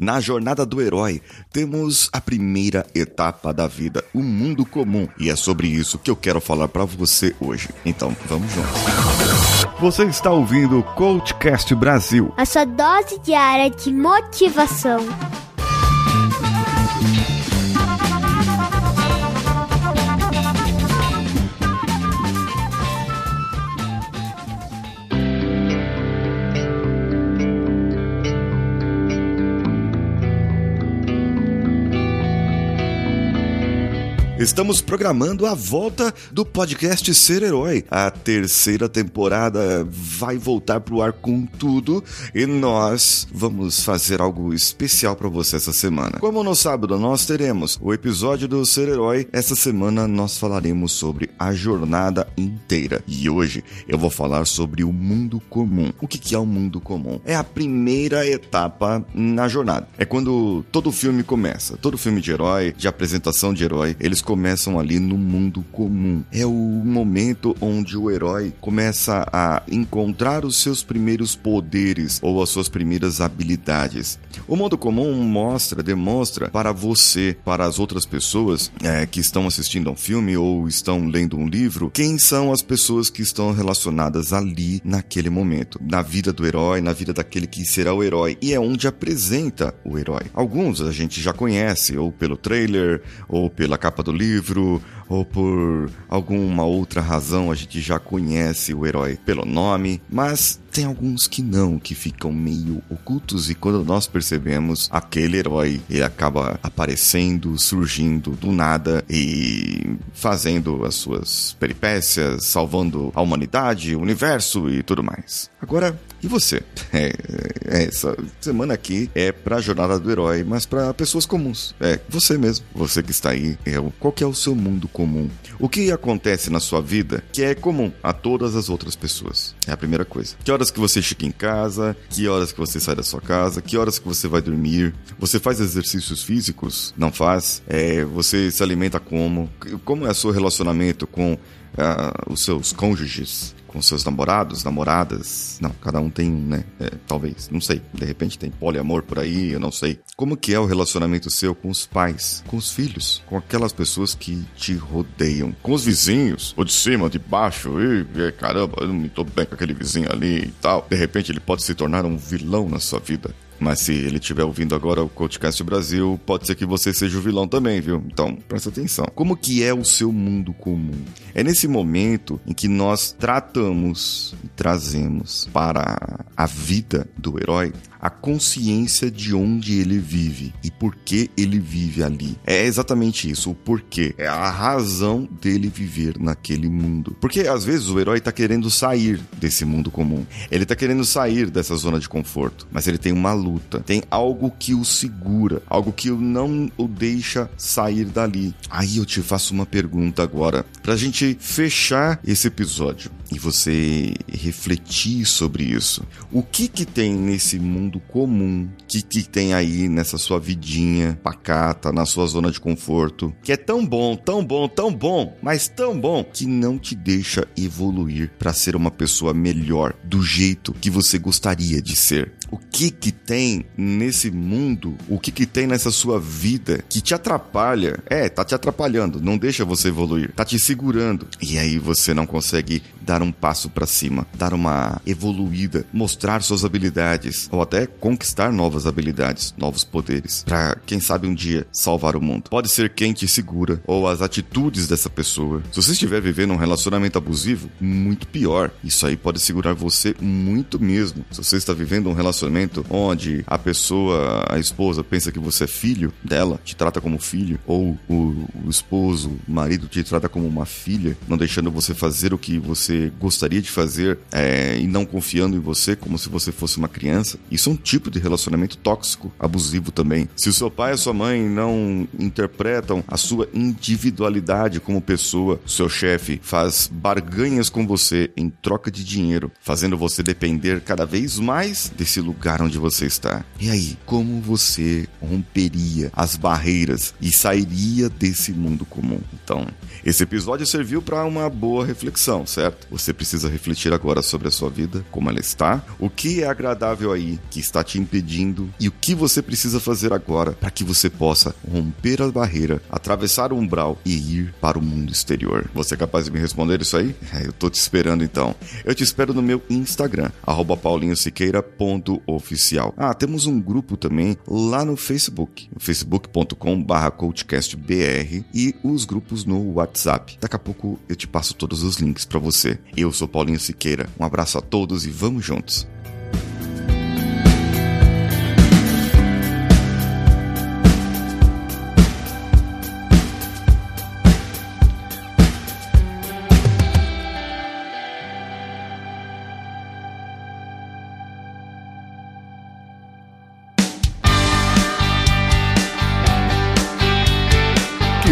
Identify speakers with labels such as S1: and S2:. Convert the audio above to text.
S1: Na jornada do herói, temos a primeira etapa da vida, o mundo comum, e é sobre isso que eu quero falar para você hoje. Então, vamos juntos. Você está ouvindo o Coachcast Brasil,
S2: a sua dose diária de motivação.
S1: Estamos programando a volta do podcast Ser Herói. A terceira temporada vai voltar pro ar com tudo e nós vamos fazer algo especial para você essa semana. Como no sábado nós teremos o episódio do Ser Herói, essa semana nós falaremos sobre a jornada inteira. E hoje eu vou falar sobre o mundo comum. O que é o mundo comum? É a primeira etapa na jornada. É quando todo filme começa. Todo filme de herói, de apresentação de herói, eles começam ali no mundo comum. É o momento onde o herói começa a encontrar os seus primeiros poderes ou as suas primeiras habilidades. O mundo comum mostra, demonstra para você, para as outras pessoas é, que estão assistindo a um filme ou estão lendo um livro, quem são as pessoas que estão relacionadas ali naquele momento, na vida do herói, na vida daquele que será o herói. E é onde apresenta o herói. Alguns a gente já conhece, ou pelo trailer, ou pela capa do livro, ou por alguma outra razão a gente já conhece o herói pelo nome, mas tem alguns que não, que ficam meio ocultos e quando nós percebemos aquele herói, ele acaba aparecendo, surgindo do nada e fazendo as suas peripécias, salvando a humanidade, o universo e tudo mais. Agora, e você? É, é, essa semana aqui é pra jornada do herói, mas para pessoas comuns. É, você mesmo, você que está aí. É, qual que é o seu mundo comum? O que acontece na sua vida que é comum a todas as outras pessoas? É a primeira coisa. Que horas que você chega em casa? Que horas que você sai da sua casa? Que horas que você vai dormir? Você faz exercícios físicos? Não faz? É, você se alimenta como? Como é o seu relacionamento com uh, os seus cônjuges? Com seus namorados, namoradas. Não, cada um tem, né? É, talvez, não sei. De repente tem poliamor por aí, eu não sei. Como que é o relacionamento seu com os pais, com os filhos, com aquelas pessoas que te rodeiam, com os vizinhos, ou de cima, de baixo, e, caramba, eu não me tô bem com aquele vizinho ali e tal. De repente ele pode se tornar um vilão na sua vida. Mas se ele estiver ouvindo agora o Coachcast Brasil, pode ser que você seja o vilão também, viu? Então, presta atenção. Como que é o seu mundo comum? É nesse momento em que nós tratamos e trazemos para a vida do herói a consciência de onde ele vive e por que ele vive ali. É exatamente isso, o porquê. É a razão dele viver naquele mundo. Porque às vezes o herói tá querendo sair desse mundo comum. Ele tá querendo sair dessa zona de conforto, mas ele tem uma luta, tem algo que o segura, algo que não o deixa sair dali. Aí eu te faço uma pergunta agora, pra gente fechar esse episódio e você refletir sobre isso. O que que tem nesse mundo comum? O que que tem aí nessa sua vidinha pacata, na sua zona de conforto, que é tão bom, tão bom, tão bom, mas tão bom que não te deixa evoluir para ser uma pessoa melhor do jeito que você gostaria de ser? O que que tem nesse mundo? O que que tem nessa sua vida que te atrapalha? É, tá te atrapalhando, não deixa você evoluir, tá te segurando. E aí você não consegue dar um passo para cima, dar uma evoluída, mostrar suas habilidades ou até conquistar novas habilidades, novos poderes, para quem sabe um dia salvar o mundo. Pode ser quem te segura ou as atitudes dessa pessoa. Se você estiver vivendo um relacionamento abusivo, muito pior. Isso aí pode segurar você muito mesmo. Se você está vivendo um relacionamento onde a pessoa, a esposa, pensa que você é filho dela, te trata como filho, ou o, o esposo, o marido te trata como uma filha, não deixando você fazer o que você gostaria de fazer é, e não confiando em você como se você fosse uma criança. Isso é um tipo de relacionamento tóxico, abusivo também. Se o seu pai e a sua mãe não interpretam a sua individualidade como pessoa, seu chefe faz barganhas com você em troca de dinheiro, fazendo você depender cada vez mais desse lugar onde você está. E aí, como você romperia as barreiras e sairia desse mundo comum? Então, esse episódio serviu para uma boa reflexão, certo? Você precisa refletir agora sobre a sua vida, como ela está, o que é agradável aí que está te impedindo e o que você precisa fazer agora para que você possa romper a barreira, atravessar o umbral e ir para o mundo exterior. Você é capaz de me responder isso aí? É, eu tô te esperando então. Eu te espero no meu Instagram, paulinhosiqueira.oficial. Ah, temos um grupo também lá no Facebook, facebook.com.br coachcastbr e os grupos no WhatsApp. Daqui a pouco eu te passo todos os links para você. Eu sou Paulinho Siqueira. Um abraço a todos e vamos juntos.